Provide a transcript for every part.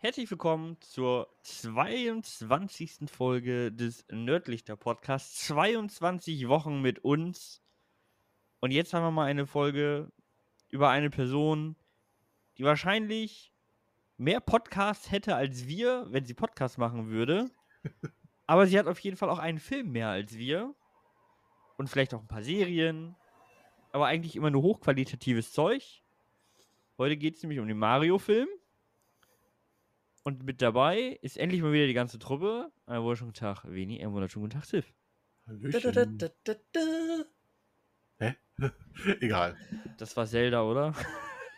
Herzlich willkommen zur 22. Folge des Nördlichter Podcasts. 22 Wochen mit uns. Und jetzt haben wir mal eine Folge über eine Person, die wahrscheinlich mehr Podcasts hätte als wir, wenn sie Podcasts machen würde. Aber sie hat auf jeden Fall auch einen Film mehr als wir. Und vielleicht auch ein paar Serien. Aber eigentlich immer nur hochqualitatives Zeug. Heute geht es nämlich um den Mario-Film. Und mit dabei ist endlich mal wieder die ganze Truppe. Einen wunderschönen Tag, Veni. Einen wunderschönen Tag, Sif. Hallöchen. Hä? Egal. Das war Zelda, oder?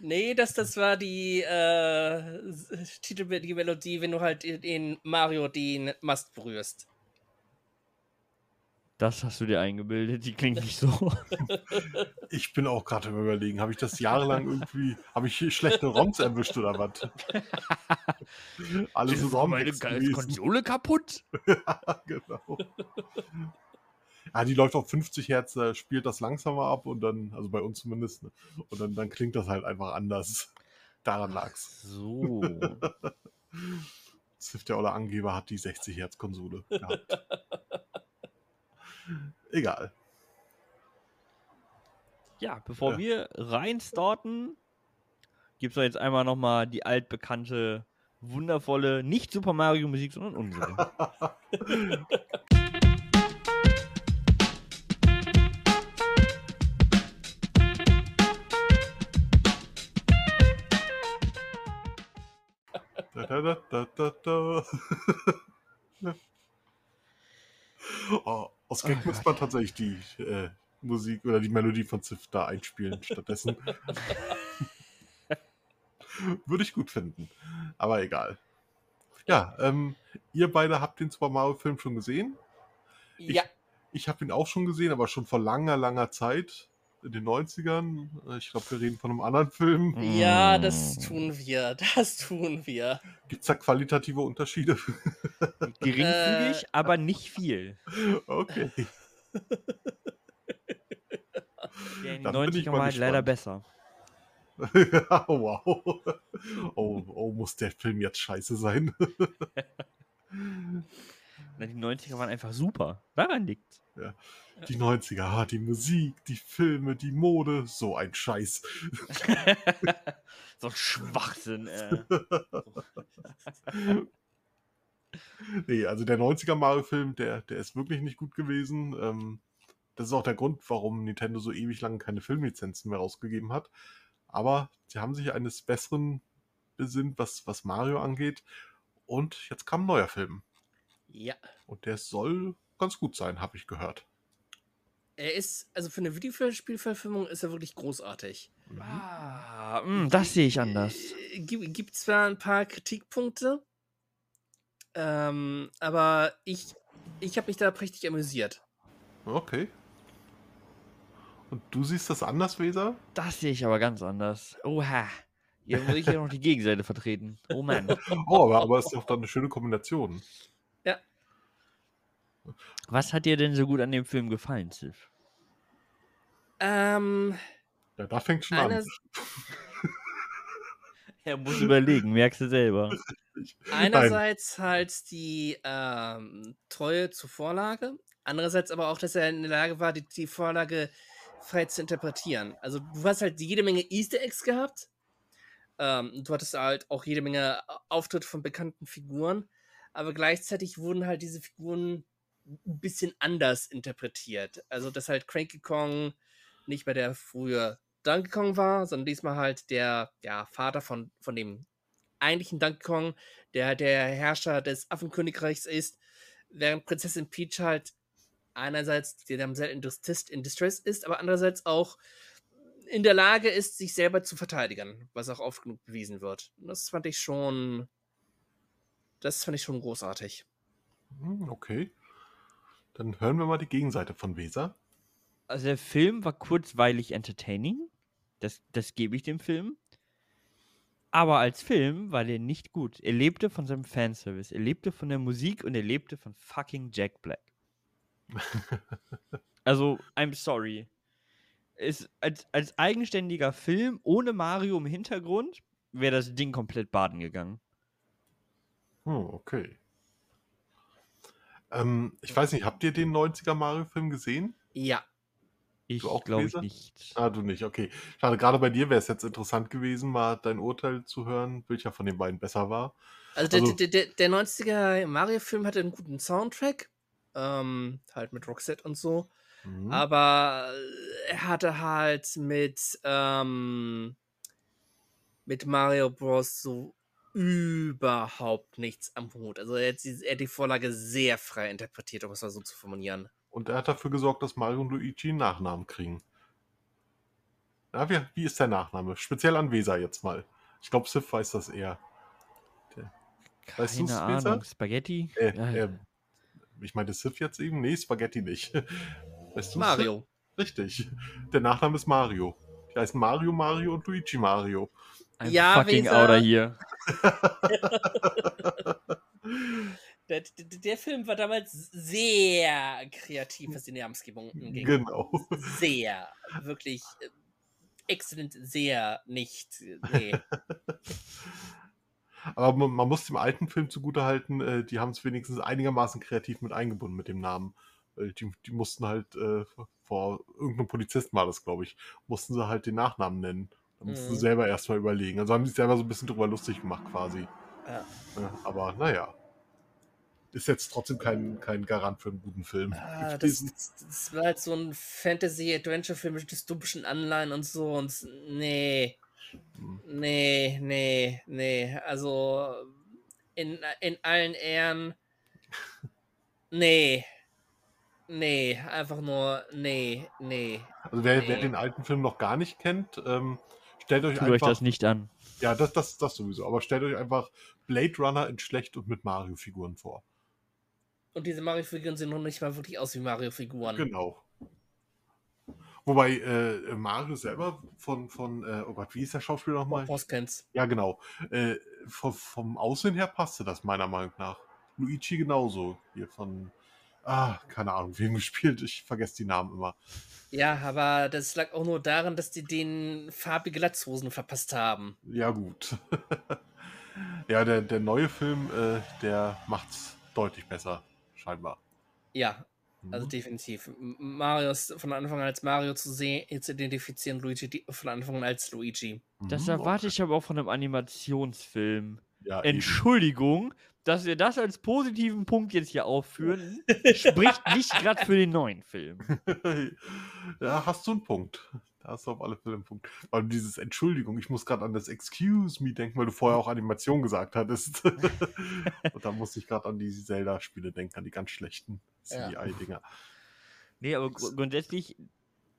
Nee, das, das war die äh, Titel, die Melodie, wenn du halt in Mario den Mast berührst. Das hast du dir eingebildet, die klingt nicht so. Ich bin auch gerade im Überlegen, habe ich das jahrelang irgendwie, habe ich schlechte ROMs erwischt oder was? Alles Ist ROM meine. Konsole kaputt? Ja, genau. Ja, die läuft auf 50 Hertz, da spielt das langsamer ab und dann, also bei uns zumindest, ne? und dann, dann klingt das halt einfach anders. Daran lag's. So. Ziff der olle Angeber hat die 60 Hertz Konsole gehabt. Egal. Ja, bevor Ja. wir reinstarten, gibt es jetzt einmal nochmal die altbekannte, wundervolle, nicht Super Mario Musik, sondern unsere. Da, da, da, oh, aus Gag Oh muss man tatsächlich die äh, Musik oder die Melodie von Ziff da einspielen stattdessen. Würde ich gut finden. Aber egal. Ja, ähm, ihr beide habt den Super Mario Film schon gesehen. Ich- Ja, Ich habe ihn auch schon gesehen, aber schon vor langer, langer Zeit. In den 90ern. Ich glaube, wir reden von einem anderen Film. ja, das Mm. tun wir. Das tun wir. Gibt es da qualitative Unterschiede? Geringfügig, Äh, aber nicht viel. okay. Der in den Dann bin ich 90ern mal war halt leider besser. wow. Oh, oh, muss der Film jetzt scheiße sein? Na, Die 90er waren einfach super. Daran liegt's. Die 90er, ah, die Musik, die Filme, die Mode, so ein Scheiß. so ein Schwachsinn, äh. Nee, also der 90er Mario-Film, der, der ist wirklich nicht gut gewesen. Ähm, das ist auch der Grund, warum Nintendo so ewig lang keine Filmlizenzen mehr rausgegeben hat. Aber sie haben sich eines Besseren besinnt, was, was Mario angeht. Und jetzt kam ein neuer Film. Ja. Und der soll ganz gut sein, habe ich gehört. Er ist, also für eine Videospielverfilmung ist er wirklich großartig. Ah, mh, das sehe ich anders. Äh, Gibt, gibt zwar ein paar Kritikpunkte, ähm, aber ich, ich habe mich da prächtig amüsiert. Okay. Und du siehst das anders, Weser? Das sehe ich aber ganz anders. Oha. Hier muss ich ja noch die Gegenseite vertreten. Oh Mann. Oh, aber, aber ist doch dann eine schöne Kombination. Was hat dir denn so gut an dem Film gefallen, Sif? Ähm, Ja, da fängt schon an. Er muss überlegen, merkst du selber. Einerseits halt die ähm, Treue zur Vorlage, andererseits aber auch, dass er in der Lage war, die, die Vorlage frei zu interpretieren. Also du hast halt jede Menge Easter Eggs gehabt. Ähm, du hattest halt auch jede Menge Auftritte von bekannten Figuren, aber gleichzeitig wurden halt diese Figuren ein bisschen anders interpretiert. Also dass halt Cranky Kong nicht mehr der frühe Donkey Kong war, sondern diesmal halt der ja, Vater von, von dem eigentlichen Donkey Kong, der der Herrscher des Affenkönigreichs ist, während Prinzessin Peach halt einerseits in Distress, in Distress ist, aber andererseits auch in der Lage ist, sich selber zu verteidigen, was auch oft genug bewiesen wird. Und das fand ich schon, das fand ich schon großartig. Hm, Okay. Dann hören wir mal die Gegenseite von Weser. Also der Film war kurzweilig entertaining. Das, das gebe ich dem Film. Aber als Film war der nicht gut. Er lebte von seinem Fanservice. Er lebte von der Musik und er lebte von fucking Jack Black. Also, I'm sorry. Ist als, als eigenständiger Film ohne Mario im Hintergrund wäre das Ding komplett baden gegangen. Oh, okay. Ähm, ich weiß nicht, habt ihr den 90er Mario-Film gesehen? Ja. Ich auch glaube nicht. Ah, du nicht, okay. Schade, gerade bei dir wäre es jetzt interessant gewesen, mal dein Urteil zu hören, welcher von den beiden besser war. Also, Also- der, der, der, der 90er Mario-Film hatte einen guten Soundtrack. Ähm, halt mit Roxette und so. Mhm. Aber er hatte halt mit, ähm, mit Mario Bros. so überhaupt nichts am Hut. Also er hat, die- er hat die Vorlage sehr frei interpretiert, um es mal so zu formulieren. Und er hat dafür gesorgt, dass Mario und Luigi einen Nachnamen kriegen. Ja, wie, wie ist der Nachname? Speziell an Weser jetzt mal. Ich glaube, Sif weiß das eher. Weißt Keine du's, Ahnung. Spencer? Spaghetti? Äh, Ja, äh, ich meinte Sif jetzt eben? Nee, Spaghetti nicht. Weißt Mario. Richtig. Der Nachname ist Mario. Die heißen Mario Mario und Luigi Mario. Ein Ja, fucking Weser. Outer hier. Der, der, der Film war damals sehr kreativ, was die Namensgebung ging. Genau. Sehr. Wirklich äh, exzellent, sehr nicht. Nee. Aber man, man muss dem alten Film zugutehalten, äh, die haben es wenigstens einigermaßen kreativ mit eingebunden mit dem Namen. Weil die, die mussten halt, äh, vor irgendeinem Polizisten war das, glaube ich, mussten sie halt den Nachnamen nennen. Da mussten Mhm. sie selber erstmal überlegen. Also haben sie sich selber so ein bisschen drüber lustig gemacht quasi. Ja. Ja, aber naja. Ist jetzt trotzdem kein, kein Garant für einen guten Film. Ah, das, das, das war halt so ein Fantasy-Adventure-Film mit dystopischen Anleihen und so und nee, Hm. nee, nee, nee. Also in, in allen Ehren, nee, nee, einfach nur nee, nee. Also wer, wer Nee. den alten Film noch gar nicht kennt, ähm, stellt euch Tut euch einfach. das nicht an. Ja, das, das, das sowieso. Aber stellt euch einfach Blade Runner in schlecht und mit Mario-Figuren vor. Und diese Mario-Figuren sehen noch nicht mal wirklich aus wie Mario-Figuren. Genau. Wobei äh, Mario selber von, von äh, oh Gott, wie ist der Schauspieler nochmal? Hoskins. Ja, genau. Äh, vom, vom Aussehen her passte das meiner Meinung nach. Luigi genauso. Hier von, ah, keine Ahnung, wem gespielt. Ich vergesse die Namen immer. Ja, aber das lag auch nur daran, dass die den farbige Latzhosen verpasst haben. Ja, gut. ja, der, der neue Film, äh, der macht's deutlich besser, scheinbar. Ja, also Mhm. definitiv. M- Mario ist von Anfang an als Mario zu sehen, zu identifizieren, Luigi die- von Anfang an als Luigi. Das Mhm, erwarte ich aber auch von einem Animationsfilm. Ja, eben. Dass wir das als positiven Punkt jetzt hier aufführen, spricht nicht gerade für den neuen Film. ja, hast du einen Punkt. Da hast du auf alle Fälle einen Punkt. Weil dieses Entschuldigung, ich muss gerade an das Excuse me denken, weil du vorher auch Animation gesagt hattest. Und da musste ich gerade an die Zelda-Spiele denken, an die ganz schlechten Ja. CGI-Dinger. Nee, aber gru- grundsätzlich,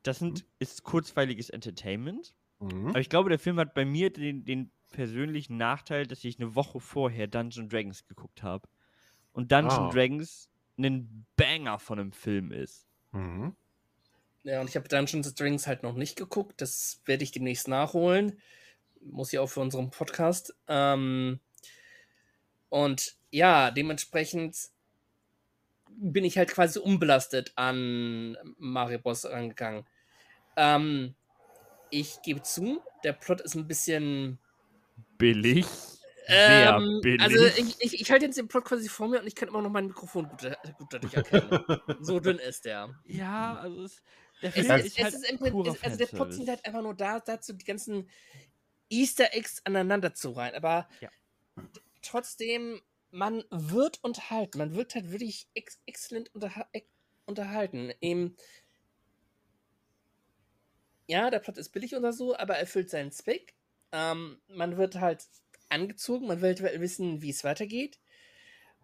das sind, ist kurzweiliges Entertainment. Mhm. Aber ich glaube, der Film hat bei mir den, den persönlichen Nachteil, dass ich eine Woche vorher Dungeon Dragons geguckt habe. Und Dungeon Ah. Dragons ein Banger von einem Film ist. Mhm. Ja, und ich habe Dungeons Dragons halt noch nicht geguckt. Das werde ich demnächst nachholen. Muss ja auch für unseren Podcast. Ähm, und ja, dementsprechend bin ich halt quasi unbelastet an Mario Bros. rangegangen. Ähm, ich gebe zu, der Plot ist ein bisschen Billig. Sehr ähm, billig. Also ich, ich, ich halte jetzt den Plot quasi vor mir und ich kann immer noch mein Mikrofon gut, gut dadurch erkennen. so dünn ist der. ja, also es, der Es, Film ist, es halt ist im es, also der Plot sind halt einfach nur da, dazu die ganzen Easter Eggs aneinander zu rein. Aber Ja. trotzdem, man wird unterhalten. Man wird halt wirklich ex exzellent unterha unterhalten. Eben, ja, der Plot ist billig oder so, aber erfüllt seinen Zweck. Ähm, man wird halt angezogen, man will halt wissen, wie es weitergeht.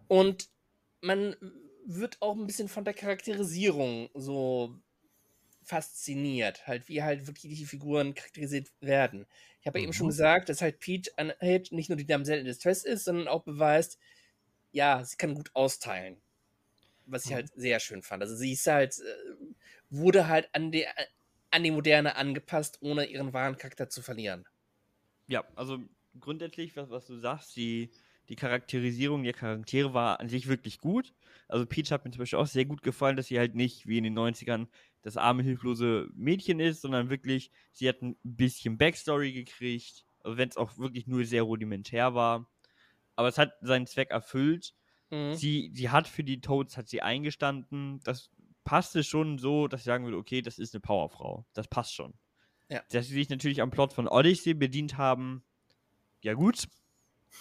Und man wird auch ein bisschen von der Charakterisierung so fasziniert, halt wie halt wirklich die Figuren charakterisiert werden. Ich habe ja eben schon Mhm. gesagt, dass halt Peach an, halt nicht nur die Damsel in Distress ist, sondern auch beweist, ja, sie kann gut austeilen. Was ich Mhm. halt sehr schön fand. Also sie ist halt, äh, wurde halt an die, an die Moderne angepasst, ohne ihren wahren Charakter zu verlieren. Ja, also grundsätzlich, was, was du sagst, die, die Charakterisierung der Charaktere war an sich wirklich gut. Also Peach hat mir zum Beispiel auch sehr gut gefallen, dass sie halt nicht wie in den 90ern das arme, hilflose Mädchen ist, sondern wirklich, sie hat ein bisschen Backstory gekriegt, also wenn es auch wirklich nur sehr rudimentär war. aber es hat seinen Zweck erfüllt. Mhm. Sie, sie hat für die Toads hat sie eingestanden. Das passte schon so, dass ich sagen würde, okay, das ist eine Powerfrau. Das passt schon. Ja. Dass sie sich natürlich am Plot von Odyssey bedient haben, ja gut,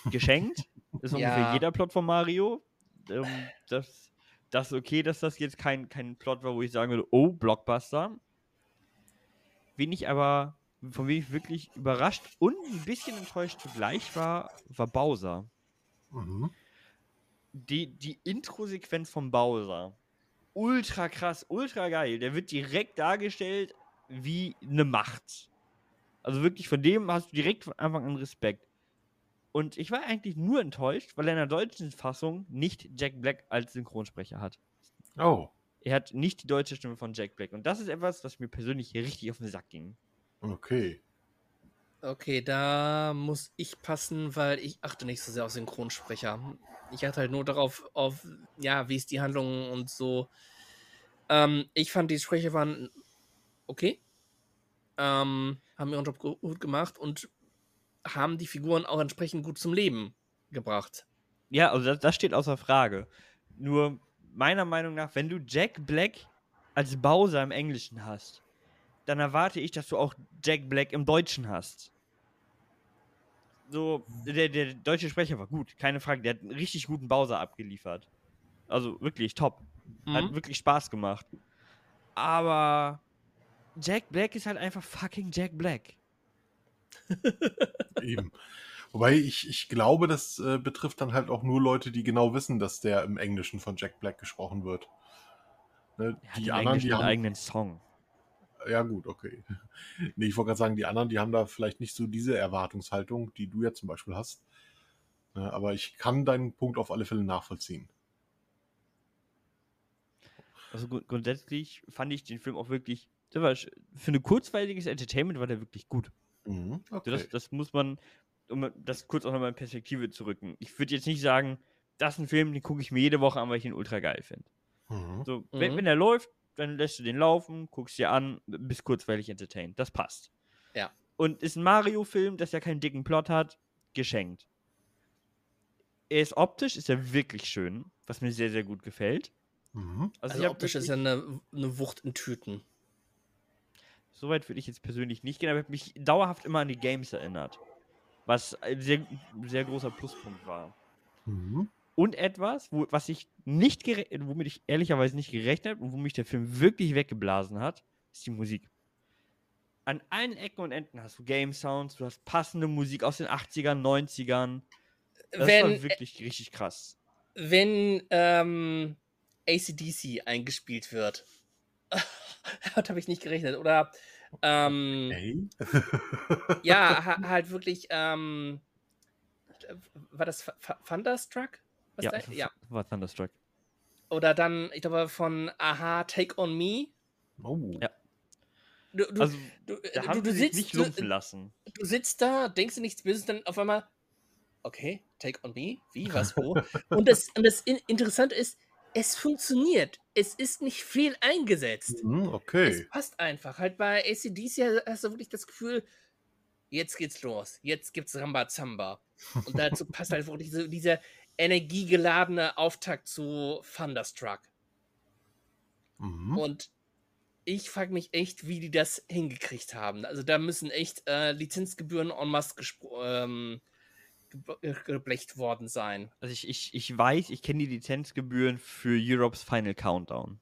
geschenkt. ist ja. ungefähr jeder Plot von Mario. Ähm, das, das ist okay, dass das jetzt kein, kein Plot war, wo ich sagen würde, oh, Blockbuster. Wen ich aber, von wem ich wirklich überrascht und ein bisschen enttäuscht zugleich war, war Bowser. Mhm. Die, die Intro-Sequenz von Bowser. Ultra krass, ultra geil. Der wird direkt dargestellt wie eine Macht. Also wirklich, von dem hast du direkt von Anfang an Respekt. Und ich war eigentlich nur enttäuscht, weil er in der deutschen Fassung nicht Jack Black als Synchronsprecher hat. Oh. Er hat nicht die deutsche Stimme von Jack Black. Und das ist etwas, was mir persönlich hier richtig auf den Sack ging. Okay. Okay, da muss ich passen, weil ich achte nicht so sehr auf Synchronsprecher. Ich achte halt nur darauf, auf, ja, wie ist die Handlung und so. Ähm, ich fand, die Sprecher waren okay. Ähm, haben ihren Job gut gemacht und haben die Figuren auch entsprechend gut zum Leben gebracht. Ja, also das, das steht außer Frage. Nur meiner Meinung nach, wenn du Jack Black als Bowser im Englischen hast, dann erwarte ich, dass du auch Jack Black im Deutschen hast. So, der, der deutsche Sprecher war gut, keine Frage. Der hat einen richtig guten Bowser abgeliefert. Also wirklich top. Mhm. Hat wirklich Spaß gemacht. Aber Jack Black ist halt einfach fucking Jack Black. Eben. Wobei ich, ich glaube, das äh, betrifft dann halt auch nur Leute, die genau wissen, dass der im Englischen von Jack Black gesprochen wird. Ne, die anderen, die haben einen eigenen Song. Ja, gut, okay. Nee, ich wollte gerade sagen, die anderen, die haben da vielleicht nicht so diese Erwartungshaltung, die du ja zum Beispiel hast. Ne, aber ich kann deinen Punkt auf alle Fälle nachvollziehen. Also grundsätzlich fand ich den Film auch wirklich, für ein kurzweiliges Entertainment war der wirklich gut. Mhm, okay. das, das, muss man, um das kurz auch nochmal in Perspektive zu rücken. Ich würde jetzt nicht sagen, das ist ein Film, den gucke ich mir jede Woche an, weil ich ihn ultra geil finde. Mhm. So, wenn, mhm. wenn er läuft, dann lässt du den laufen, guckst dir an, bist kurzweilig entertained. Das passt. Ja. Und ist ein Mario-Film, das ja keinen dicken Plot hat, geschenkt. Er ist optisch, ist er wirklich schön, was mir sehr, sehr gut gefällt. Mhm. Also, also optisch ist ja eine, eine Wucht in Tüten. Soweit würde ich jetzt persönlich nicht gehen, aber ich habe mich dauerhaft immer an die Games erinnert. Was ein sehr, sehr großer Pluspunkt war. Mhm. Und etwas, wo, was ich nicht womit ich ehrlicherweise nicht gerechnet habe und wo mich der Film wirklich weggeblasen hat, ist die Musik. An allen Ecken und Enden hast du Game Sounds, du hast passende Musik aus den 80ern, 90ern. Das wenn, war wirklich richtig krass. Wenn ähm, ACDC eingespielt wird. Damit habe ich nicht gerechnet. Oder ähm, okay. ja, ha halt wirklich, ähm, war das Thunderstruck? Was ja, da? ja, war Thunderstruck. Oder dann, ich glaube, von Aha, Take on Me. Oh. Ja. Du, du, also, du, da haben du, du sitzt, nicht lumpen lassen. Du sitzt da, denkst du nichts Böses, dann auf einmal, okay, Take on Me, wie, was, wo? und das, und das Interessante ist, es funktioniert. Es ist nicht viel eingesetzt. Mhm, okay. Es passt einfach. Halt bei ACDC hast du wirklich das Gefühl, jetzt geht's los. Jetzt gibt's Rambazamba. Und dazu passt halt wirklich so dieser energiegeladene Auftakt zu Thunderstruck. Mhm. Und ich frage mich echt, wie die das hingekriegt haben. Also da müssen echt äh, Lizenzgebühren en masse ähm, geblecht worden sein. Also ich, ich, ich weiß, ich kenne die Lizenzgebühren für Europe's Final Countdown.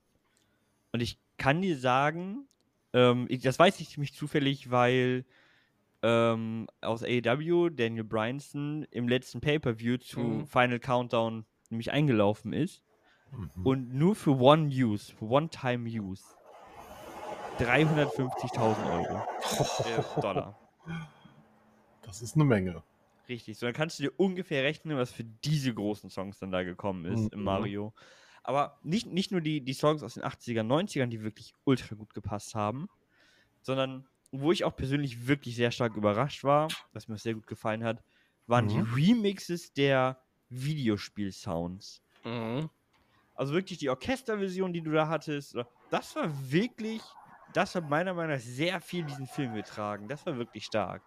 Und ich kann dir sagen, ähm, ich, das weiß ich ziemlich zufällig, weil ähm, aus AEW Daniel Bryanson im letzten Pay-Per-View zu mhm. Final Countdown nämlich eingelaufen ist. Mhm. Und nur für One Use, für One-Time Use, 350.000 Euro. äh, Dollar. Das ist eine Menge. Richtig, so dann kannst du dir ungefähr rechnen, was für diese großen Songs dann da gekommen ist mhm. im Mario. Aber nicht, nicht nur die, die Songs aus den 80ern, 90ern, die wirklich ultra gut gepasst haben, sondern wo ich auch persönlich wirklich sehr stark überrascht war, was mir sehr gut gefallen hat, waren mhm. die Remixes der Videospiel-Sounds. Mhm. Also wirklich die Orchesterversion, die du da hattest, das war wirklich, das hat meiner Meinung nach sehr viel diesen Film getragen. Das war wirklich stark.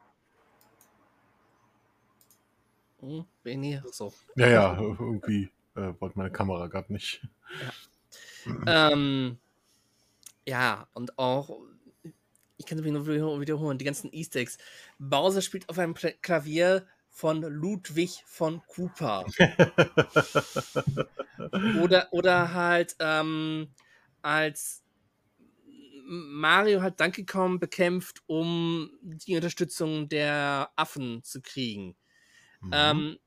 Hm, Benny, so. Ja, ja, irgendwie äh, wollte meine Kamera gerade nicht. Ja. ähm, ja, und auch, ich kann es nur wiederholen, die ganzen Easter Eggs. Bowser spielt auf einem Klavier von Ludwig von Cooper. oder, oder halt ähm, als Mario hat Donkey Kong bekämpft, um die Unterstützung der Affen zu kriegen. Mhm. Ähm,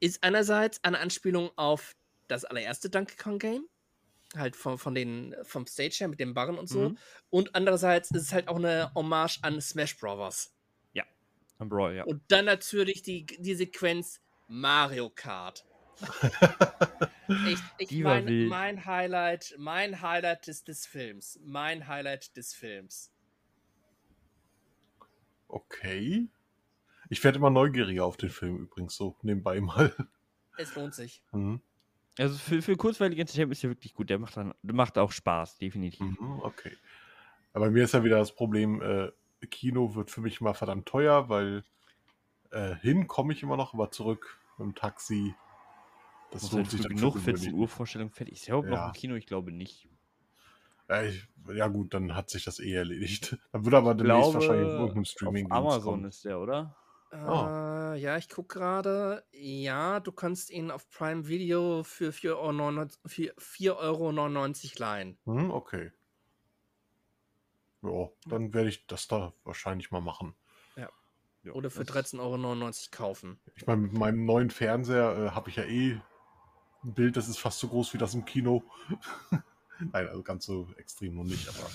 ist einerseits eine Anspielung auf das allererste Donkey Kong Game, halt von, von den, vom Stage her mit den Barren und so. Mhm. Und andererseits ist es halt auch eine Hommage an Smash Bros. Ja, an Brawl, ja. Und dann natürlich die, die Sequenz Mario Kart. ich ich mein, mein Highlight, mein Highlight des, des Films. Mein Highlight des Films. Okay. Ich werde immer neugieriger auf den Film übrigens, so nebenbei mal. Es lohnt sich. Mhm. Also für, für kurzweilige Entertainment ist er wirklich gut. Der macht, dann, macht auch Spaß, definitiv. Mhm, okay. Aber mir ist ja wieder das Problem, äh, Kino wird für mich mal verdammt teuer, weil äh, hin komme ich immer noch, aber zurück mit dem Taxi. Das lohnt halt sich dann genug 14 Uhr Vorstellung fertig. Ist ja auch ja. noch im Kino, ich glaube nicht. Ja, ich, ja, gut, dann hat sich das eh erledigt. Dann würde aber demnächst glaube, wahrscheinlich irgendeinem Streaming auf Amazon kommen. ist der, oder? Oh. ja, ich gucke gerade. Ja, du kannst ihn auf Prime Video für 4,99 Euro, leihen. Hm, okay. Ja, dann werde ich das da wahrscheinlich mal machen. Ja. ja Oder für 13,99 Euro kaufen. Ich meine, mit meinem neuen Fernseher äh, habe ich ja eh ein Bild, das ist fast so groß wie das im Kino. Nein, also ganz so extrem noch nicht, aber.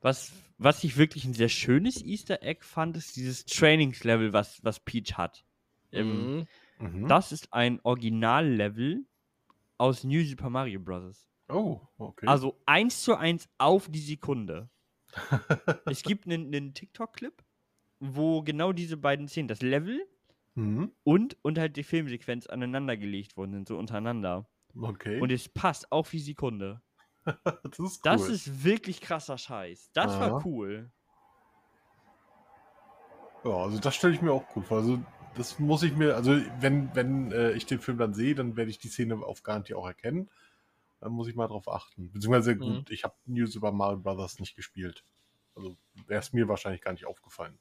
Was, was ich wirklich ein sehr schönes Easter Egg fand, ist dieses Trainingslevel, was, was Peach hat. Ähm, mhm. Das ist ein Originallevel aus New Super Mario Bros. Oh, okay. Also eins zu eins auf die Sekunde. es gibt einen, einen TikTok-Clip, wo genau diese beiden Szenen, das Level mhm. und, und halt die Filmsequenz aneinandergelegt worden sind, so untereinander. Okay. Und es passt auf die Sekunde. das ist cool. Das ist wirklich krasser Scheiß. Das Aha. war cool. Ja, also das stelle ich mir auch cool vor. Also das muss ich mir, also wenn, wenn äh, ich den Film dann sehe, dann werde ich die Szene auf Garantie auch erkennen. Dann muss ich mal drauf achten. Beziehungsweise mhm. gut, ich habe News über Mario Brothers nicht gespielt. Also wäre es mir wahrscheinlich gar nicht aufgefallen.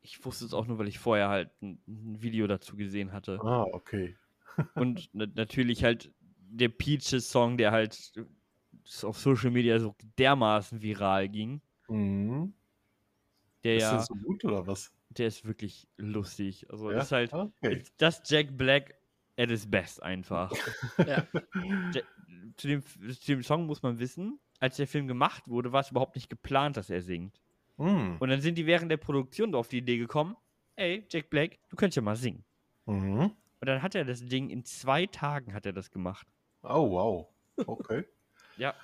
Ich wusste es auch nur, weil ich vorher halt ein, ein Video dazu gesehen hatte. Ah, okay. Und natürlich halt der Peaches-Song, der halt auf Social Media so dermaßen viral ging. Mhm. Der ist ja, der so gut oder was? Der ist wirklich lustig. Also ja? ist halt okay. das Jack Black at his best einfach. ja. zu, dem, zu dem Song muss man wissen, als der Film gemacht wurde, war es überhaupt nicht geplant, dass er singt. Mhm. Und dann sind die während der Produktion auf die Idee gekommen, ey, Jack Black, du könntest ja mal singen. Mhm. Und dann hat er das Ding in zwei Tagen hat er das gemacht. Oh, wow. Okay. Ja.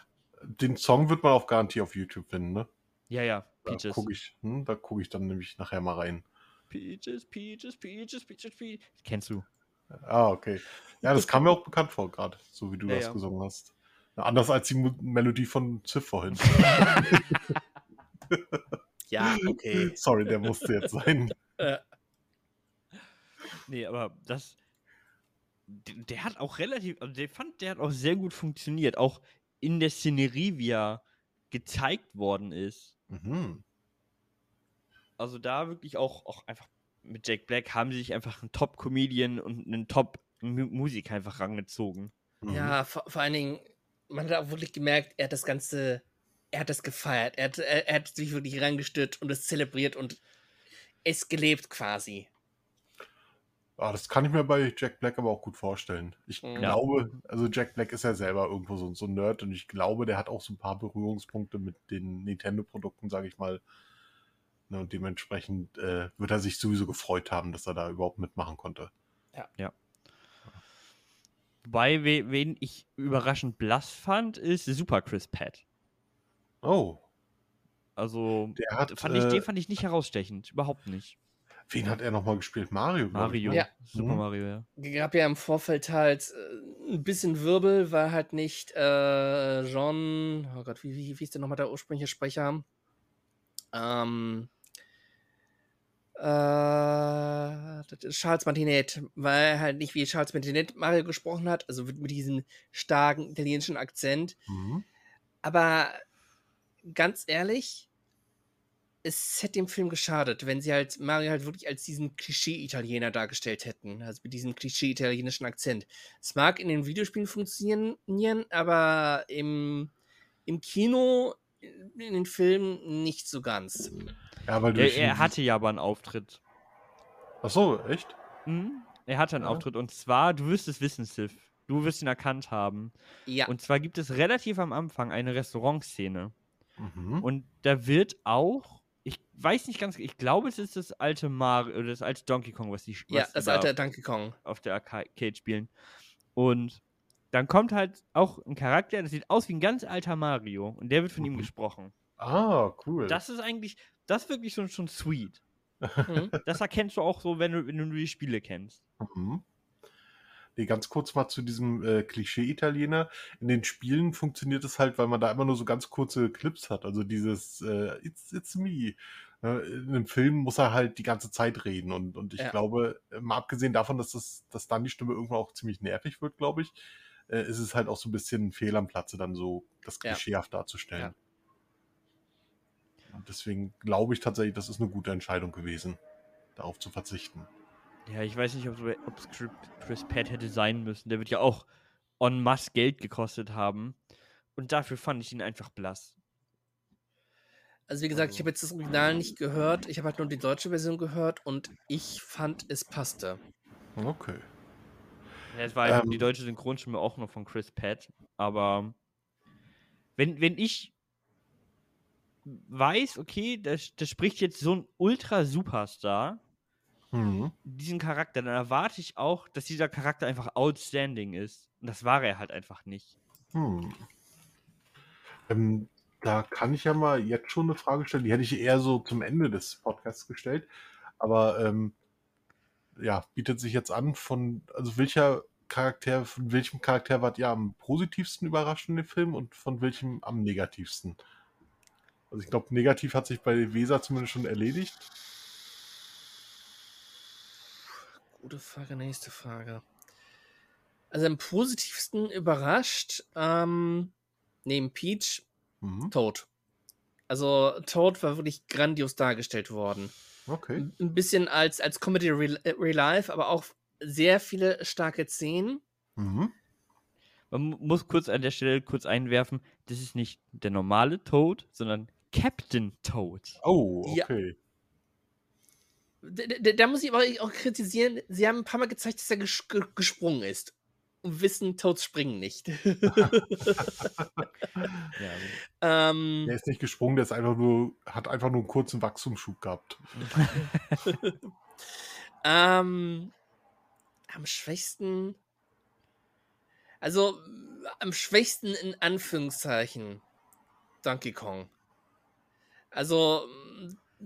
Den Song wird man auf Garantie auf YouTube finden, ne? Ja, ja. Peaches. Da gucke ich, hm, guck ich dann nämlich nachher mal rein. Peaches, Peaches, Peaches, Peaches, Peaches. Kennst du? Ah, okay. Ja, das kam mir auch bekannt vor, gerade, so wie du ja, das ja. gesungen hast. anders als die Melodie von Ziff vorhin. ja, okay. Sorry, der musste jetzt sein. nee, aber das, der hat auch relativ, also der fand, der hat auch sehr gut funktioniert, auch in der Szenerie, wie er gezeigt worden ist. Mhm. Also da wirklich auch, auch einfach mit Jack Black haben sie sich einfach einen Top-Comedian und einen Top-Musik einfach rangezogen. Mhm. Ja, vor, vor, allen Dingen, man hat auch wirklich gemerkt, er hat das Ganze, er hat das gefeiert, er hat, er, er hat sich wirklich reingestürzt und es zelebriert und es gelebt quasi. Ah, das kann ich mir bei Jack Black aber auch gut vorstellen. Ich ja. glaube, also Jack Black ist ja selber irgendwo so, so ein Nerd und ich glaube, der hat auch so ein paar Berührungspunkte mit den Nintendo-Produkten, sage ich mal. Ne, und dementsprechend äh, wird er sich sowieso gefreut haben, dass er da überhaupt mitmachen konnte. Ja. ja. Wobei, wen ich überraschend blass fand, ist Super Chris Pat. Oh. Also, hat, fand ich, äh, den fand ich nicht herausstechend. Überhaupt nicht. Wen hat er nochmal gespielt? Mario. Mario. Ne? Ja. Super mhm. Mario, ja. Gab ja im Vorfeld halt äh, ein bisschen Wirbel, weil halt nicht äh, John, oh Gott, wie, wie, wie ist denn nochmal der ursprüngliche Sprecher? Ähm, Äh, Charles Martinet, weil er halt nicht wie Charles Martinet Mario gesprochen hat, also mit diesem starken italienischen Akzent. Mhm. Aber ganz ehrlich, es hätte dem Film geschadet, wenn sie halt Mario halt wirklich als diesen Klischee-Italiener dargestellt hätten. Also mit diesem Klischee-italienischen Akzent. Es mag in den Videospielen funktionieren, aber im, im Kino, in den Filmen nicht so ganz. Ja, weil er, er hatte ja aber einen Auftritt. Ach so, echt? Mhm. Er hatte einen ja. Auftritt und zwar, du wirst es wissen, Sif. Du wirst ihn erkannt haben. Ja. Und zwar gibt es relativ am Anfang eine Restaurantszene. Mhm. Und da wird auch ich weiß nicht ganz, ich glaube, es ist das alte Mario, das alte Donkey Kong, was die Ja, das alte auf, Donkey Kong. Auf der Arcade spielen. Und dann kommt halt auch ein Charakter, das sieht aus wie ein ganz alter Mario und der wird von mhm. ihm gesprochen. Ah, cool. Das ist eigentlich, das ist wirklich schon, schon sweet. Mhm. das erkennst du auch so, wenn du, wenn du die Spiele kennst. Mhm. Nee, ganz kurz mal zu diesem äh, Klischee-Italiener. In den Spielen funktioniert es halt, weil man da immer nur so ganz kurze Clips hat. Also dieses äh, It's, it's me. Ne, in einem Film muss er halt die ganze Zeit reden. Und, und ich ja. glaube, mal abgesehen davon, dass, das, dass dann die Stimme irgendwann auch ziemlich nervig wird, glaube ich, äh, ist es halt auch so ein bisschen ein Fehl am Platze, dann so das klischeehaft ja. darzustellen. Ja. Und deswegen glaube ich tatsächlich, das ist eine gute Entscheidung gewesen, darauf zu verzichten. Ja, ich weiß nicht, ob es Chris Pratt hätte sein müssen. Der wird ja auch en masse Geld gekostet haben. Und dafür fand ich ihn einfach blass. Also wie gesagt, ich habe jetzt das Original nicht gehört. Ich habe halt nur die deutsche Version gehört und ich fand, es passte. Okay. Ja, es war ähm, die deutsche Synchronstimme auch noch von Chris Pratt. Aber wenn, wenn ich weiß, okay, das, das spricht jetzt so ein Ultra-Superstar, mhm. diesen Charakter, dann erwarte ich auch, dass dieser Charakter einfach outstanding ist. Und das war er halt einfach nicht. Hm. Ähm, da kann ich ja mal jetzt schon eine Frage stellen. Die hätte ich eher so zum Ende des Podcasts gestellt. Aber ähm, ja, bietet sich jetzt an, von, also welcher Charakter, von welchem Charakter wart ihr am positivsten überrascht in dem Film und von welchem am negativsten? Also ich glaube, negativ hat sich bei Weser zumindest schon erledigt. Gute Frage, nächste Frage. Also am positivsten überrascht, ähm, neben Peach, mhm. Toad. Also Toad war wirklich grandios dargestellt worden. Okay. Ein bisschen als, als Comedy Real, äh, Real Life, aber auch sehr viele starke Szenen. Mhm. Man muss kurz an der Stelle kurz einwerfen, das ist nicht der normale Toad, sondern Captain Toad. Oh, okay. Ja. Da, da, muss ich aber auch kritisieren, sie haben ein paar Mal gezeigt, dass er ges gesprungen ist. Und wissen, Toads springen nicht. ja, ähm, der ist nicht gesprungen, der ist einfach nur, hat einfach nur einen kurzen Wachstumsschub gehabt. ähm, am schwächsten. Also, am schwächsten in Anführungszeichen. Donkey Kong. Also,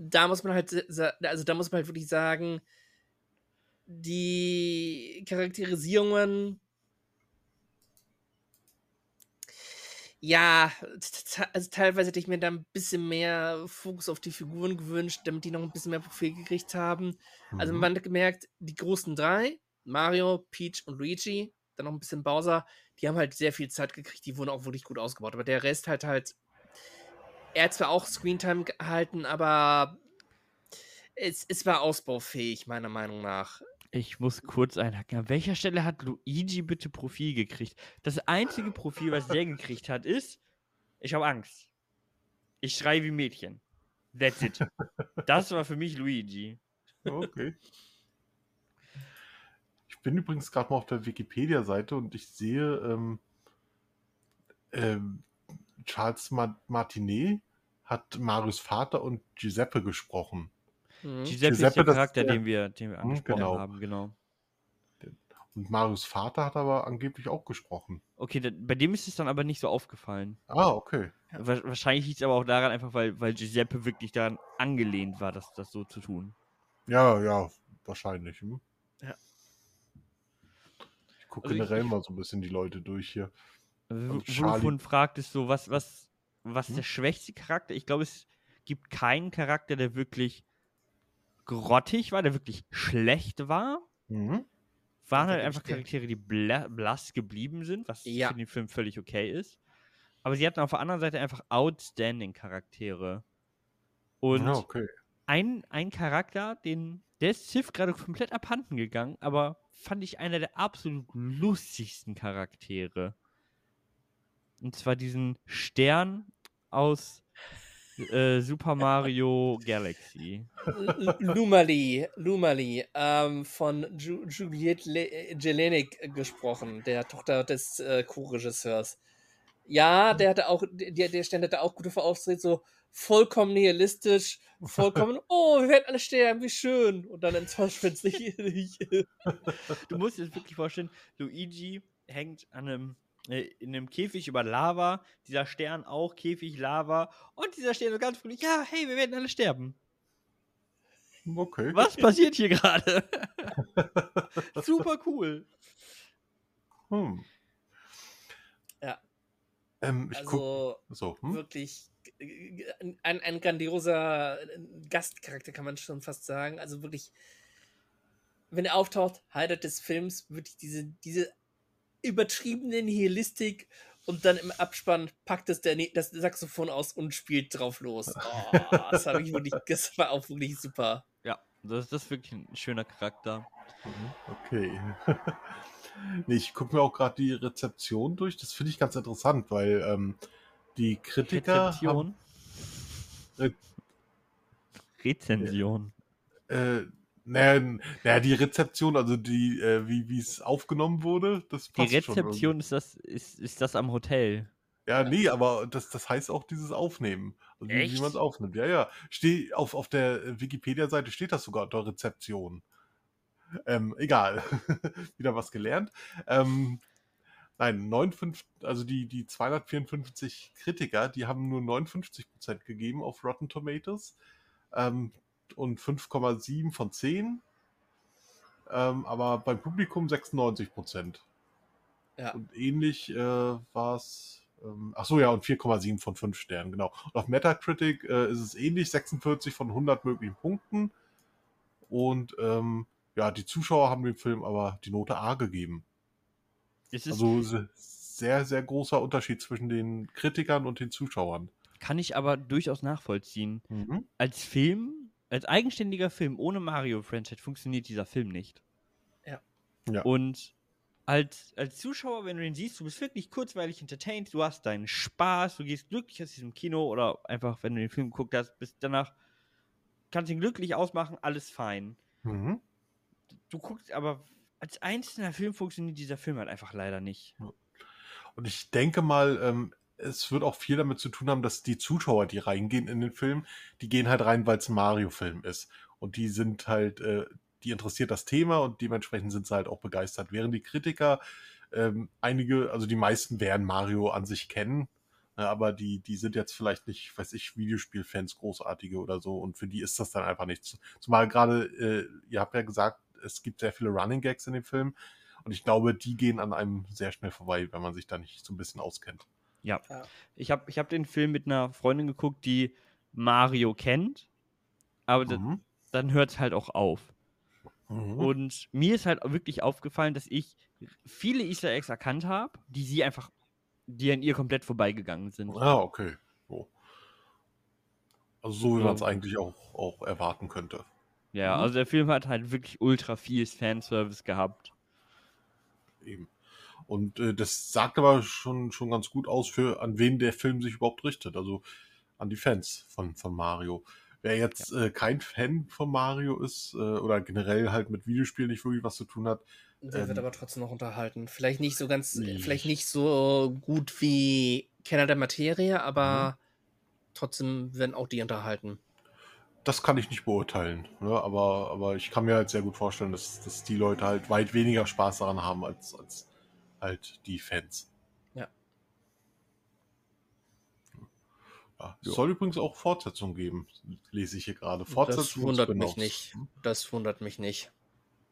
da muss man halt, also da muss man halt wirklich sagen, die Charakterisierungen, ja, also teilweise hätte ich mir da ein bisschen mehr Fokus auf die Figuren gewünscht, damit die noch ein bisschen mehr Profil gekriegt haben. Also mhm. Also man hat gemerkt, die großen drei, Mario, Peach und Luigi, dann noch ein bisschen Bowser, die haben halt sehr viel Zeit gekriegt, die wurden auch wirklich gut ausgebaut. Aber der Rest halt halt er hat zwar auch Screentime gehalten, aber es, es war ausbaufähig, meiner Meinung nach. Ich muss kurz einhaken. An welcher Stelle hat Luigi bitte Profil gekriegt? Das einzige Profil, was der gekriegt hat, ist: Ich habe Angst. Ich schreie wie Mädchen. That's it. Das war für mich Luigi. Okay. Ich bin übrigens gerade mal auf der Wikipedia-Seite und ich sehe, ähm, ähm, Charles Martinet hat Marius Vater und Giuseppe gesprochen. Mhm. Giuseppe, Giuseppe ist der Charakter, der, den wir, den wir hm, angesprochen genau. haben, genau. Und Marius Vater hat aber angeblich auch gesprochen. Okay, da, bei dem ist es dann aber nicht so aufgefallen. Ah, okay. Wahrscheinlich liegt es aber auch daran, einfach weil, weil Giuseppe wirklich daran angelehnt war, das, das so zu tun. Ja, ja, wahrscheinlich. Hm? Ja. Ich gucke also generell ich, mal so ein bisschen die Leute durch hier. Also, wovon fragtest du, was, was, was hm? der schwächste Charakter? Ich glaube, es gibt keinen Charakter, der wirklich grottig war, der wirklich schlecht war. Mhm. Waren halt einfach. Charaktere, die bla blass geblieben sind, was Ja. für den Film völlig okay ist. Aber sie hatten auf der anderen Seite einfach outstanding Charaktere. Und Ja, okay. ein, ein Charakter, den, der ist Sif gerade komplett abhanden gegangen, aber fand ich einer der absolut lustigsten Charaktere. Und zwar diesen Stern aus äh, Super Mario Galaxy. Lumali, Lumali, ähm, von Ju Juliette Le Jelinek gesprochen, der Tochter des äh, Co-Regisseurs. Ja, der hatte auch, der, der Stern hatte auch gute Auftritte, so vollkommen nihilistisch, vollkommen, oh, wir werden alle sterben, wie schön. Und dann enttäuscht man sich. Du musst dir das wirklich vorstellen, Luigi hängt an einem, in einem Käfig über Lava, dieser Stern auch, Käfig, Lava, und dieser Stern so ganz fröhlich, ja, hey, wir werden alle sterben. Okay. Was passiert hier gerade? Super cool. Hm. Ja. Ähm. Also So. Hm? wirklich äh, ein, ein grandioser äh, Gastcharakter, kann man schon fast sagen. Also wirklich, wenn er auftaucht, Highlight des Films, wirklich diese, diese übertriebene Nihilistik und dann im Abspann packt es der, Ne- das Saxophon aus und spielt drauf los. Oh, das, wirklich, das war auch wirklich super. Ja, das, das ist wirklich ein schöner Charakter. Mhm, Okay. nee, ich gucke mir auch gerade die Rezeption durch. Das finde ich ganz interessant, weil ähm, die Kritiker Rezeption. Äh, Rezension. haben, äh, naja, naja, die Rezeption, also die, äh, wie es aufgenommen wurde, das Die passt schon Rezeption ist das, ist, ist das am Hotel. Ja, nee, aber das, das heißt auch dieses Aufnehmen. Also wie, wie Echt? man es aufnimmt. Ja, ja. Steh, auf, auf der Wikipedia-Seite steht das sogar unter Rezeption. Ähm, egal. Wieder was gelernt. Ähm, nein, 59, also die, die 254 Kritiker, die haben nur 59% gegeben auf Rotten Tomatoes. Ähm, und 5,7 von 10. Ähm, aber beim Publikum 96%. Ja. Und ähnlich äh, war es. Ähm, ach so, ja, und 4,7 von 5 Sternen, genau. Und auf Metacritic äh, ist es ähnlich, 46 von 100 möglichen Punkten. Und ähm, ja, die Zuschauer haben dem Film aber die Note A gegeben. Es ist, Also se- sehr, sehr großer Unterschied zwischen den Kritikern und den Zuschauern. kann ich aber durchaus nachvollziehen. Als Film, als eigenständiger Film ohne Mario-Franchise funktioniert dieser Film nicht. Ja. Ja. Und als, als Zuschauer, wenn du den siehst, du bist wirklich kurzweilig entertained, du hast deinen Spaß, du gehst glücklich aus diesem Kino oder einfach, wenn du den Film geguckt hast, bist danach, kannst ihn glücklich ausmachen, alles fein. Mhm. Du guckst aber, als einzelner Film funktioniert dieser Film halt einfach leider nicht. Und ich denke mal, ähm, es wird auch viel damit zu tun haben, dass die Zuschauer, die reingehen in den Film, die gehen halt rein, weil es ein Mario-Film ist. Und die sind halt, äh, die interessiert das Thema und dementsprechend sind sie halt auch begeistert. Während die Kritiker, ähm, einige, also die meisten werden Mario an sich kennen, äh, aber die, die sind jetzt vielleicht nicht, weiß ich, Videospielfans großartige oder so und für die ist das dann einfach nichts. Zumal gerade, äh, ihr habt ja gesagt, es gibt sehr viele Running Gags in dem Film. Und ich glaube, die gehen an einem sehr schnell vorbei, wenn man sich da nicht so ein bisschen auskennt. Ja. Ja. Ich habe ich hab den Film mit einer Freundin geguckt, die Mario kennt, aber da- Mhm. dann hört es halt auch auf. Mhm. Und mir ist halt wirklich aufgefallen, dass ich viele Easter Eggs erkannt habe, die sie einfach, die an ihr komplett vorbeigegangen sind. Ah, okay. So. Also so wie Ja. man es eigentlich auch, auch erwarten könnte. Ja, Mhm. also der Film hat halt wirklich ultra viel Fanservice gehabt. Eben. Und äh, das sagt aber schon, schon ganz gut aus, für an wen der Film sich überhaupt richtet. Also an die Fans von, von Mario. Wer jetzt äh, kein Fan von Mario ist äh, oder generell halt mit Videospielen nicht wirklich was zu tun hat, Der wird Ähm, aber trotzdem noch unterhalten. Vielleicht nicht so ganz, Nee. vielleicht nicht so gut wie Kenner der Materie, aber trotzdem werden auch die unterhalten. das kann ich nicht beurteilen. Ne? Aber, aber ich kann mir halt sehr gut vorstellen, dass, dass die Leute halt weit weniger Spaß daran haben als, als halt die Fans. Ja. Ja, es soll übrigens auch Fortsetzung geben, lese ich hier gerade. Das Fortsetzung und wundert mich Spin-offs. nicht. Das wundert mich nicht.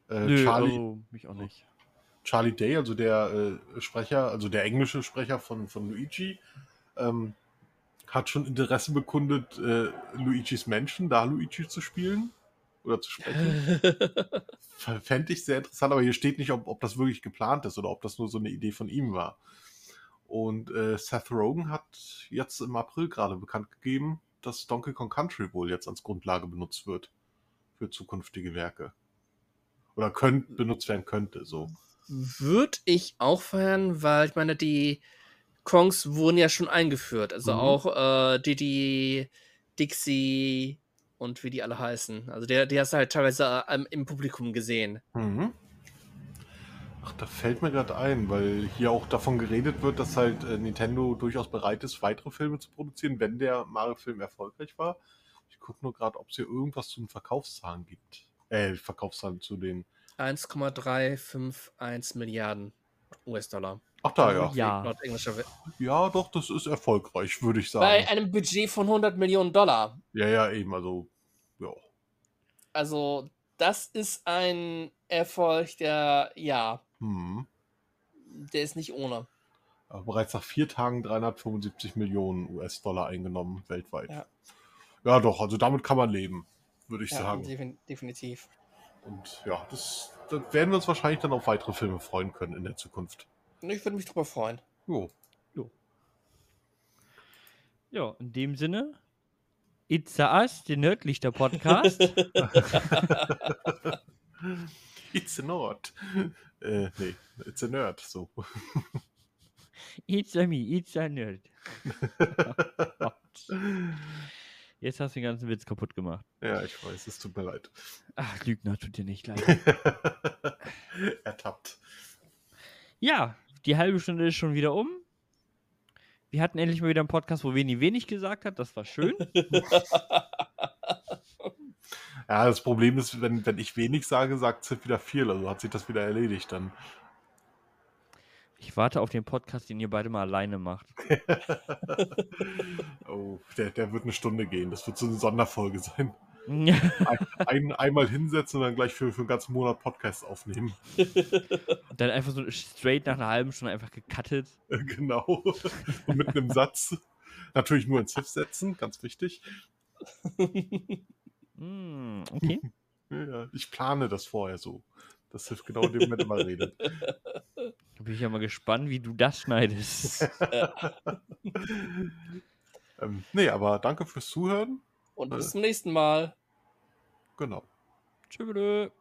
Äh, Nö, Charlie, also mich auch nicht. Charlie Day, also der äh, Sprecher, also der englische Sprecher von, von Luigi, ähm, hat schon Interesse bekundet, äh, Luigi's Mansion, da Luigi zu spielen. Oder zu sprechen. Fände ich sehr interessant, aber hier steht nicht, ob, ob das wirklich geplant ist oder ob das nur so eine Idee von ihm war. Und äh, Seth Rogen hat jetzt im April gerade bekannt gegeben, dass Donkey Kong Country wohl jetzt als Grundlage benutzt wird für zukünftige Werke. Oder könnt, benutzt werden könnte, so. Würde ich auch feiern, weil ich meine, die Kongs wurden ja schon eingeführt. Also mhm. auch äh, Didi, Dixie und wie die alle heißen. Also der, der hast du halt teilweise äh, im Publikum gesehen. Mhm. Ach, da fällt mir gerade ein, weil hier auch davon geredet wird, dass halt äh, Nintendo durchaus bereit ist, weitere Filme zu produzieren, wenn der Mario-Film erfolgreich war. Ich gucke nur gerade, ob es hier irgendwas zu den Verkaufszahlen gibt. Äh, Verkaufszahlen zu den 1,351 Milliarden US-Dollar. Ach da, ja. Ja. Ja, doch, das ist erfolgreich, würde ich sagen. Bei einem Budget von 100 Millionen Dollar. Ja, ja, eben, also, ja. Also, das ist ein Erfolg, der, ja. Hm. Der ist nicht ohne. Aber bereits nach vier Tagen 375 Millionen US-Dollar eingenommen weltweit. Ja. ja, doch, also damit kann man leben, würde ich ja, sagen. Definitiv. Und ja, das, da werden wir uns wahrscheinlich dann auf weitere Filme freuen können in der Zukunft. Ich würde mich drüber freuen. Jo. Jo. Ja, in dem Sinne, It's a Us, der Nerdlichter Podcast. it's a Nerd. Äh, nee, it's a Nerd, so. It's a me, it's a Nerd. Jetzt hast du den ganzen Witz kaputt gemacht. Ja, ich weiß, es tut mir leid. Ach, Lügner, tut dir nicht leid. Ertappt. Ja, die halbe Stunde ist schon wieder um. Wir hatten endlich mal wieder einen Podcast, wo Veni wenig gesagt hat. Das war schön. ja, das Problem ist, wenn, wenn ich wenig sage, sagt Ziff wieder viel. Also hat sich das wieder erledigt dann. Ich warte auf den Podcast, den ihr beide mal alleine macht. oh, der, der wird eine Stunde gehen. Das wird so eine Sonderfolge sein. Ein, ein, einmal hinsetzen und dann gleich für, für einen ganzen Monat Podcast aufnehmen. Und dann einfach so straight nach einer halben Stunde einfach gecuttet. Genau. Und mit einem Satz. Natürlich nur ins Ziff setzen, ganz wichtig. Mm, okay. Ja, ich plane das vorher so dass Sif genau in dem Moment immer redet. Da bin ich ja mal gespannt, wie du das schneidest. ähm, nee, aber danke fürs Zuhören. Und bis zum nächsten Mal. Genau. Tschüss.